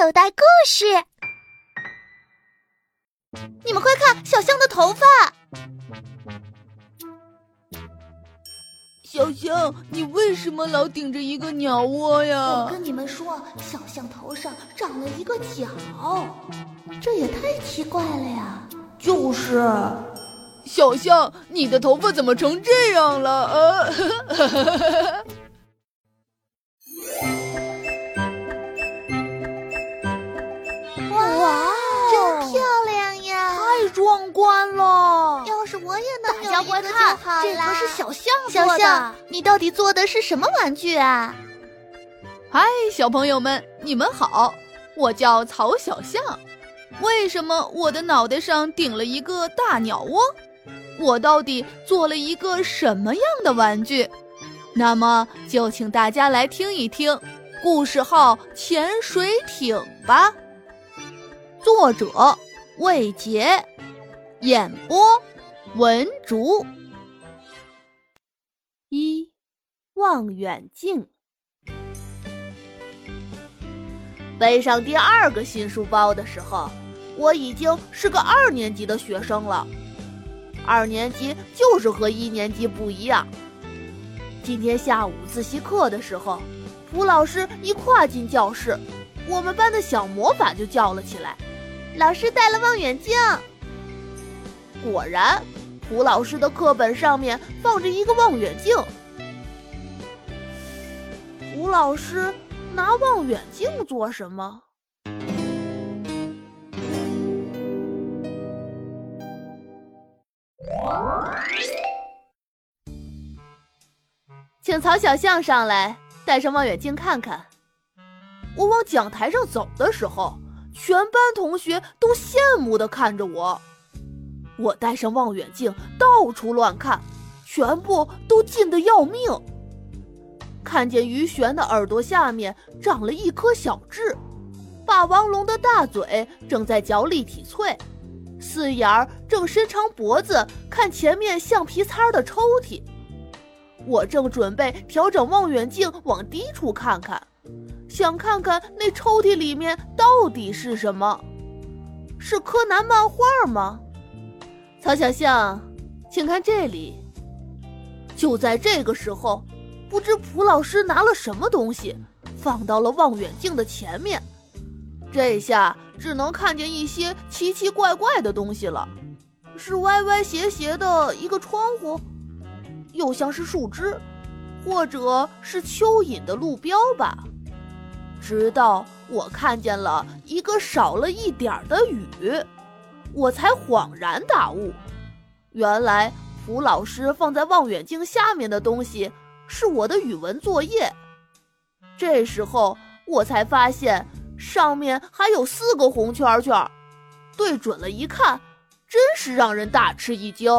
口袋故事。你们快看，小象的头发！小象，你为什么老顶着一个鸟窝呀？我跟你们说，小象头上长了一个角，这也太奇怪了呀！就是，小象，你的头发怎么成这样了？呃。能有一个就好这可是小象小象，你到底做的是什么玩具啊？嗨，小朋友们，你们好，我叫曹小象。为什么我的脑袋上顶了一个大鸟窝？我到底做了一个什么样的玩具？那么就请大家来听一听故事号《潜水艇》吧。作者：魏杰。演播，文竹。一，望远镜。背上第二个新书包的时候，我已经是个二年级的学生了。二年级就是和一年级不一样。今天下午自习课的时候，蒲老师一跨进教室，我们班的小魔法就叫了起来：“老师带了望远镜。”果然，蒲老师的课本上面放着一个望远镜。蒲老师拿望远镜做什么？请曹小象上来，戴上望远镜看看。我往讲台上走的时候，全班同学都羡慕的看着我。我戴上望远镜，到处乱看，全部都近得要命。看见于玄的耳朵下面长了一颗小痣，霸王龙的大嘴正在嚼立体脆，四眼儿正伸长脖子看前面橡皮擦的抽屉。我正准备调整望远镜往低处看看，想看看那抽屉里面到底是什么？是柯南漫画吗？曹小象，请看这里。就在这个时候，不知蒲老师拿了什么东西，放到了望远镜的前面。这下只能看见一些奇奇怪怪的东西了，是歪歪斜斜的一个窗户，又像是树枝，或者是蚯蚓的路标吧。直到我看见了一个少了一点儿的雨。我才恍然大悟，原来蒲老师放在望远镜下面的东西是我的语文作业。这时候我才发现上面还有四个红圈圈，对准了一看，真是让人大吃一惊。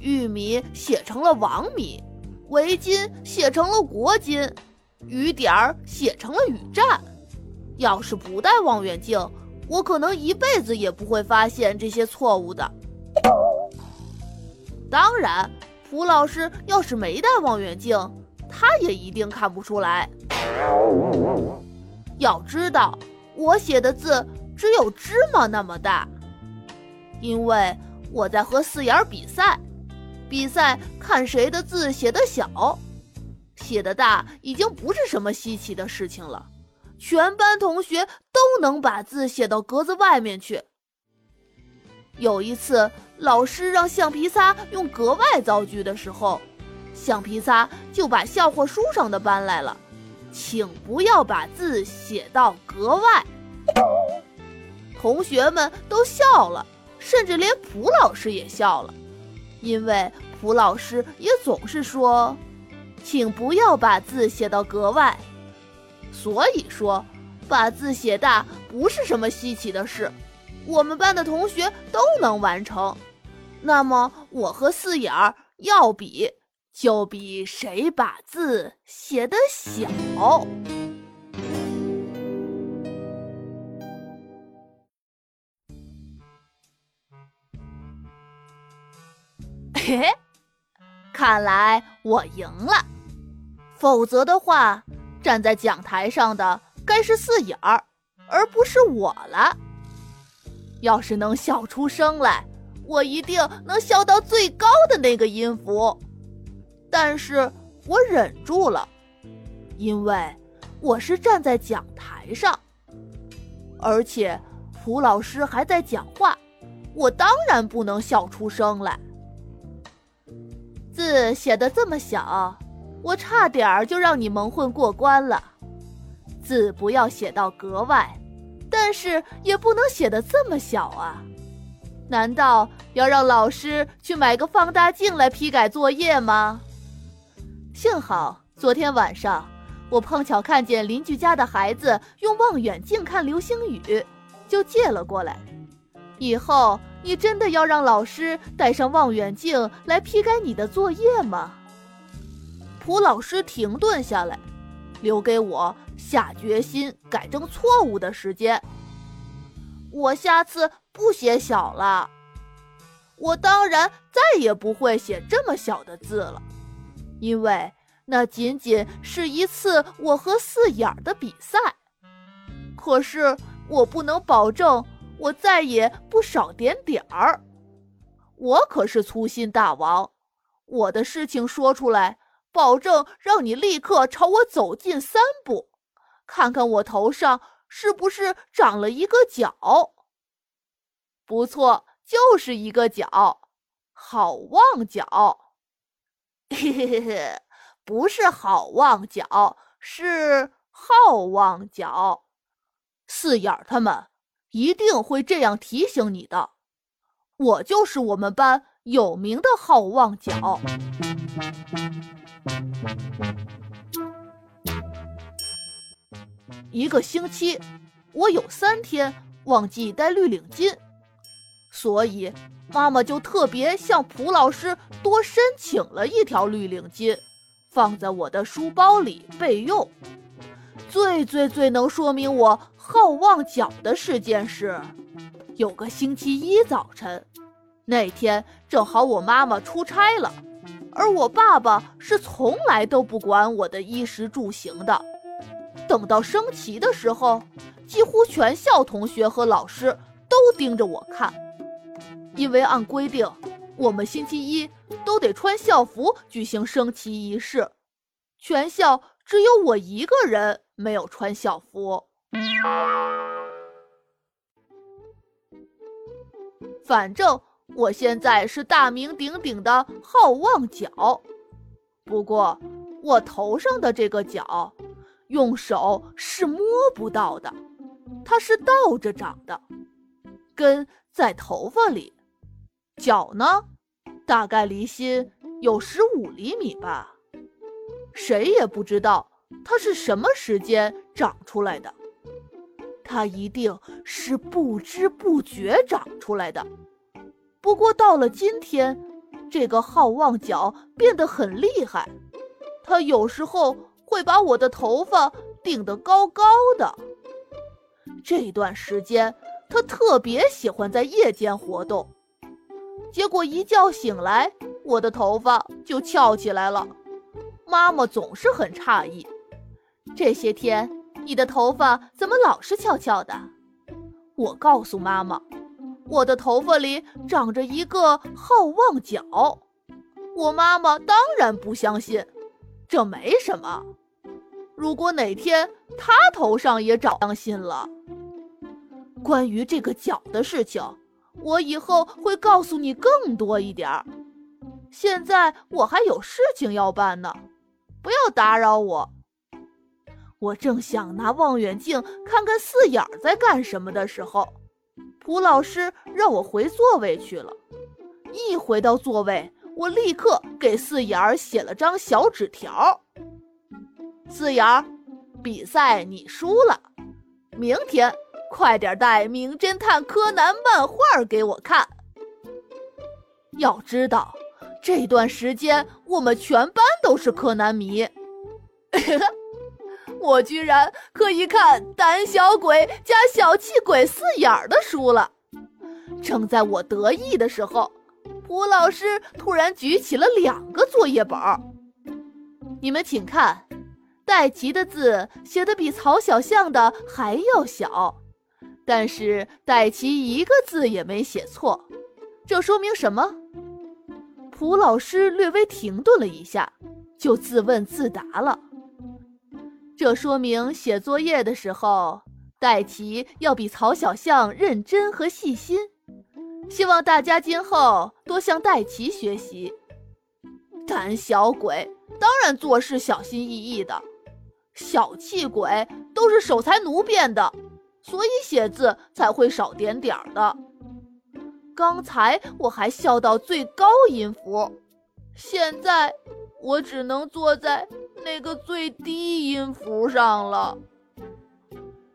玉米写成了王米，围巾写成了国巾，雨点儿写成了雨战。要是不戴望远镜，我可能一辈子也不会发现这些错误的。当然，蒲老师要是没戴望远镜，他也一定看不出来。要知道，我写的字只有芝麻那么大，因为我在和四眼比赛，比赛看谁的字写的小，写的大已经不是什么稀奇的事情了。全班同学都能把字写到格子外面去。有一次，老师让橡皮擦用格外造句的时候，橡皮擦就把笑话书上的搬来了，请不要把字写到格外。同学们都笑了，甚至连蒲老师也笑了，因为蒲老师也总是说，请不要把字写到格外。所以说，把字写大不是什么稀奇的事，我们班的同学都能完成。那么，我和四眼儿要比，就比谁把字写得小。嘿，看来我赢了，否则的话。站在讲台上的该是四眼儿，而不是我了。要是能笑出声来，我一定能笑到最高的那个音符。但是我忍住了，因为我是站在讲台上，而且蒲老师还在讲话，我当然不能笑出声来。字写的这么小，我差点儿就让你蒙混过关了。字不要写到格外，但是也不能写的这么小啊！难道要让老师去买个放大镜来批改作业吗？幸好昨天晚上我碰巧看见邻居家的孩子用望远镜看流星雨，就借了过来。以后你真的要让老师带上望远镜来批改你的作业吗？蒲老师停顿下来，留给我下决心改正错误的时间。我下次不写小了，我当然再也不会写这么小的字了。因为那仅仅是一次我和四眼的比赛，可是我不能保证我再也不少点点儿。我可是粗心大王，我的事情说出来，保证让你立刻朝我走近三步，看看我头上是不是长了一个角。不错，就是一个角，好望角。嘿嘿嘿嘿，不是好望角，是好望角。四眼儿他们一定会这样提醒你的。我就是我们班有名的好望角。一个星期，我有三天忘记带绿领巾，所以。妈妈就特别向蒲老师多申请了一条绿领巾，放在我的书包里备用。最最最能说明我好望角的事件是，有个星期一早晨，那天正好我妈妈出差了，而我爸爸是从来都不管我的衣食住行的。等到升旗的时候，几乎全校同学和老师都盯着我看。因为按规定，我们星期一都得穿校服举行升旗仪式，全校只有我一个人没有穿校服。反正我现在是大名鼎鼎的好望角，不过我头上的这个角，用手是摸不到的，它是倒着长的，根在头发里。脚呢，大概离心有十五厘米吧。谁也不知道它是什么时间长出来的，它一定是不知不觉长出来的。不过到了今天，这个好望角变得很厉害，它有时候会把我的头发顶得高高的。这段时间，它特别喜欢在夜间活动。结果一觉醒来，我的头发就翘起来了。妈妈总是很诧异，这些天你的头发怎么老是翘翘的？我告诉妈妈，我的头发里长着一个好望角。我妈妈当然不相信，这没什么。如果哪天她头上也长，相信了。关于这个角的事情。我以后会告诉你更多一点儿。现在我还有事情要办呢，不要打扰我。我正想拿望远镜看看四眼在干什么的时候，蒲老师让我回座位去了。一回到座位，我立刻给四眼儿写了张小纸条：“四眼儿，比赛你输了，明天。”快点带《名侦探柯南》漫画给我看！要知道，这段时间我们全班都是柯南迷。我居然可以看《胆小鬼加小气鬼四眼》的书了。正在我得意的时候，蒲老师突然举起了两个作业本。你们请看，戴奇的字写的比曹小象的还要小，但是戴奇一个字也没写错，这说明什么？蒲老师略微停顿了一下，就自问自答了。这说明写作业的时候，戴奇要比曹小象认真和细心。希望大家今后多向戴奇学习。胆小鬼当然做事小心翼翼的。小气鬼都是守财奴变的，所以写字才会少点点儿的。刚才我还笑到最高音符，现在我只能坐在那个最低音符上了。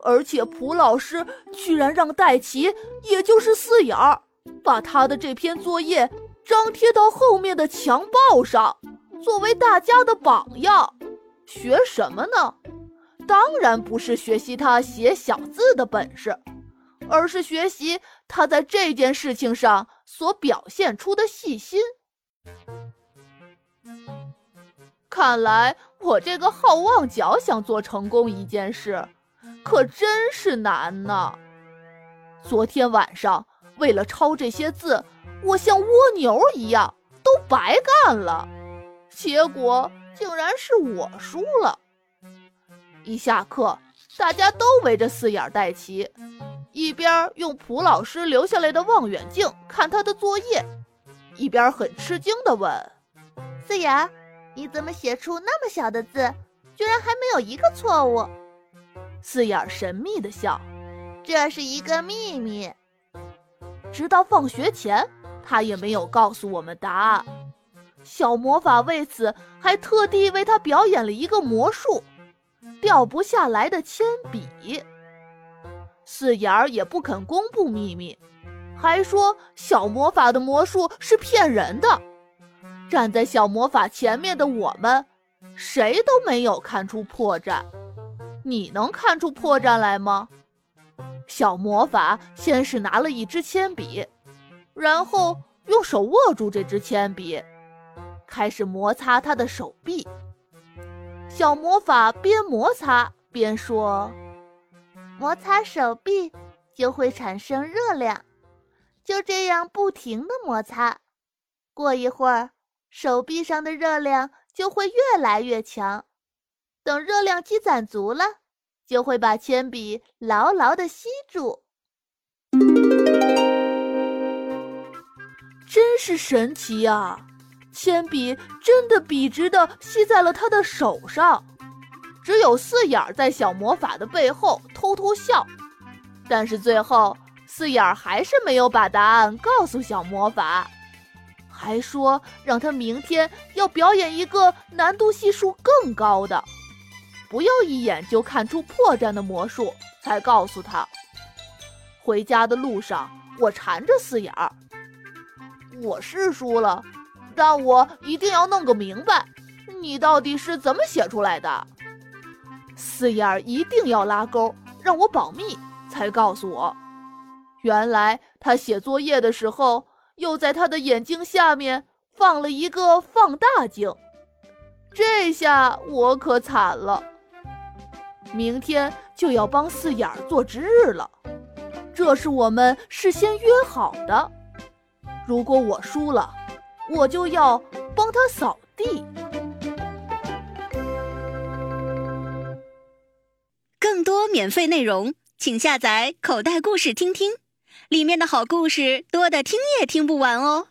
而且蒲老师居然让戴奇，也就是四眼儿，把他的这篇作业张贴到后面的墙报上，作为大家的榜样。学什么呢？当然不是学习他写小字的本事，而是学习他在这件事情上所表现出的细心。看来我这个好望角想做成功一件事，可真是难呢。昨天晚上为了抄这些字，我像蜗牛一样都白干了，结果。竟然是我输了！一下课，大家都围着四眼戴奇，一边用蒲老师留下来的望远镜看他的作业，一边很吃惊地问：“四眼，你怎么写出那么小的字，居然还没有一个错误？”四眼神秘地笑：“这是一个秘密，直到放学前，他也没有告诉我们答案。”小魔法为此还特地为他表演了一个魔术——掉不下来的铅笔。四眼儿也不肯公布秘密，还说小魔法的魔术是骗人的。站在小魔法前面的我们，谁都没有看出破绽。你能看出破绽来吗？小魔法先是拿了一支铅笔，然后用手握住这支铅笔。开始摩擦他的手臂，小魔法边摩擦边说：“摩擦手臂就会产生热量，就这样不停的摩擦，过一会儿，手臂上的热量就会越来越强。等热量积攒足了，就会把铅笔牢牢的吸住。”真是神奇呀！铅笔真的笔直的吸在了他的手上，只有四眼在小魔法的背后偷偷笑，但是最后四眼还是没有把答案告诉小魔法，还说让他明天要表演一个难度系数更高的，不要一眼就看出破绽的魔术才告诉他。回家的路上，我缠着四眼儿，我是输了。但我一定要弄个明白，你到底是怎么写出来的？四眼儿一定要拉钩，让我保密，才告诉我。原来他写作业的时候，又在他的眼睛下面放了一个放大镜。这下我可惨了，明天就要帮四眼做值日了，这是我们事先约好的。如果我输了，我就要帮他扫地。更多免费内容，请下载口袋故事听听，里面的好故事多的听也听不完哦。